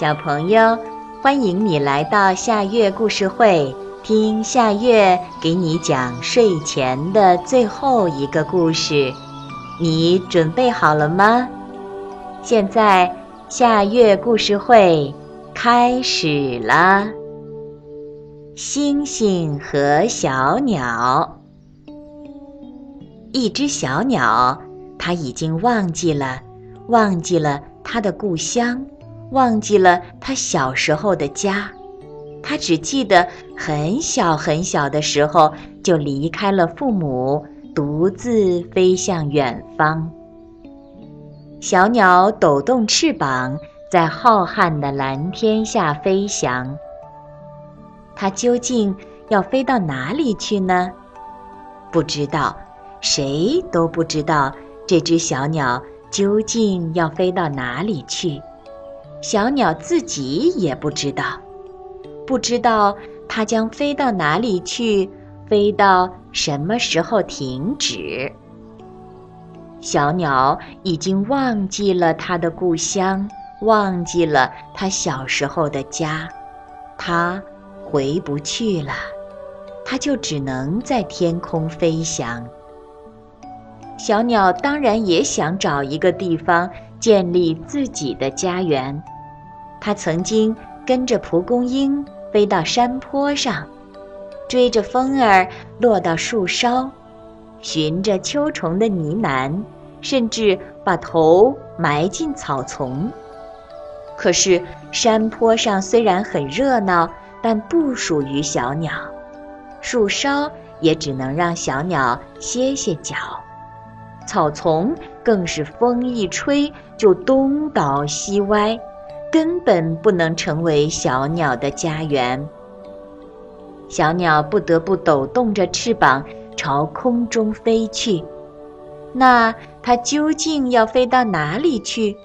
小朋友，欢迎你来到夏月故事会，听夏月给你讲睡前的最后一个故事。你准备好了吗？现在夏月故事会开始了。星星和小鸟，一只小鸟，它已经忘记了，忘记了它的故乡。忘记了他小时候的家，他只记得很小很小的时候就离开了父母，独自飞向远方。小鸟抖动翅膀，在浩瀚的蓝天下飞翔。它究竟要飞到哪里去呢？不知道，谁都不知道这只小鸟究竟要飞到哪里去。小鸟自己也不知道，不知道它将飞到哪里去，飞到什么时候停止。小鸟已经忘记了它的故乡，忘记了它小时候的家，它回不去了，它就只能在天空飞翔。小鸟当然也想找一个地方建立自己的家园。它曾经跟着蒲公英飞到山坡上，追着风儿落到树梢，寻着秋虫的呢喃，甚至把头埋进草丛。可是山坡上虽然很热闹，但不属于小鸟，树梢也只能让小鸟歇歇脚。草丛更是风一吹就东倒西歪，根本不能成为小鸟的家园。小鸟不得不抖动着翅膀朝空中飞去。那它究竟要飞到哪里去？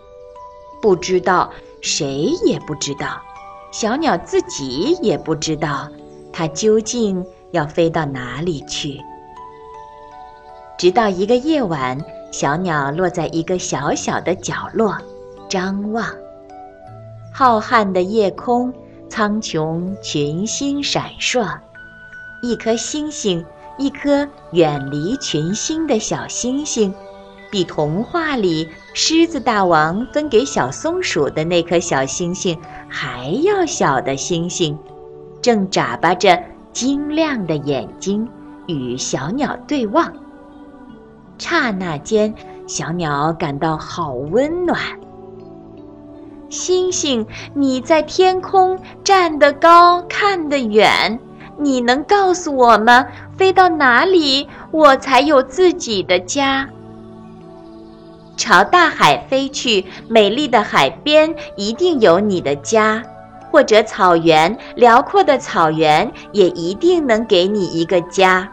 不知道，谁也不知道。小鸟自己也不知道，它究竟要飞到哪里去。直到一个夜晚。小鸟落在一个小小的角落，张望。浩瀚的夜空，苍穹群星闪烁。一颗星星，一颗远离群星的小星星，比童话里狮子大王分给小松鼠的那颗小星星还要小的星星，正眨巴着晶亮的眼睛，与小鸟对望。刹那间，小鸟感到好温暖。星星，你在天空站得高，看得远，你能告诉我吗？飞到哪里，我才有自己的家？朝大海飞去，美丽的海边一定有你的家，或者草原，辽阔的草原也一定能给你一个家。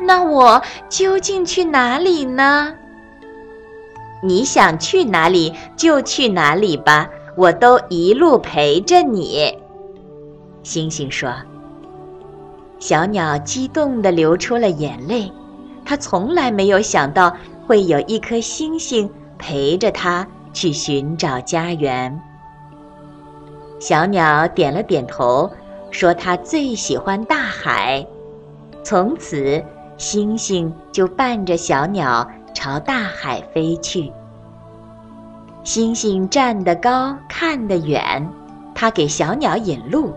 那我究竟去哪里呢？你想去哪里就去哪里吧，我都一路陪着你。星星说。小鸟激动地流出了眼泪，它从来没有想到会有一颗星星陪着它去寻找家园。小鸟点了点头，说：“它最喜欢大海。”从此。星星就伴着小鸟朝大海飞去。星星站得高，看得远，它给小鸟引路。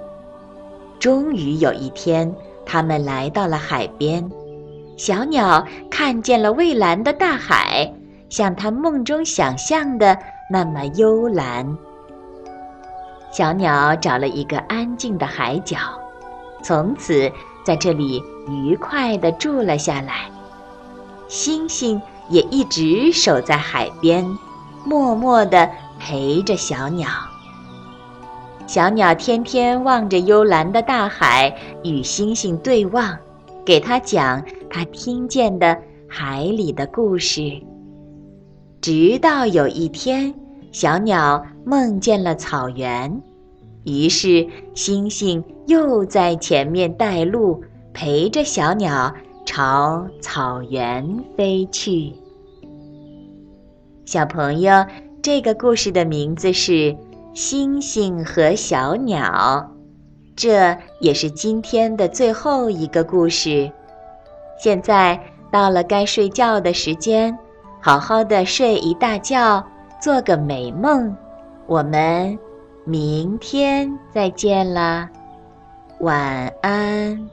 终于有一天，他们来到了海边。小鸟看见了蔚蓝的大海，像它梦中想象的那么幽蓝。小鸟找了一个安静的海角，从此。在这里愉快地住了下来，星星也一直守在海边，默默地陪着小鸟。小鸟天天望着幽蓝的大海，与星星对望，给他讲他听见的海里的故事。直到有一天，小鸟梦见了草原。于是，星星又在前面带路，陪着小鸟朝草原飞去。小朋友，这个故事的名字是《星星和小鸟，这也是今天的最后一个故事。现在到了该睡觉的时间，好好的睡一大觉，做个美梦。我们明天再见啦，晚安。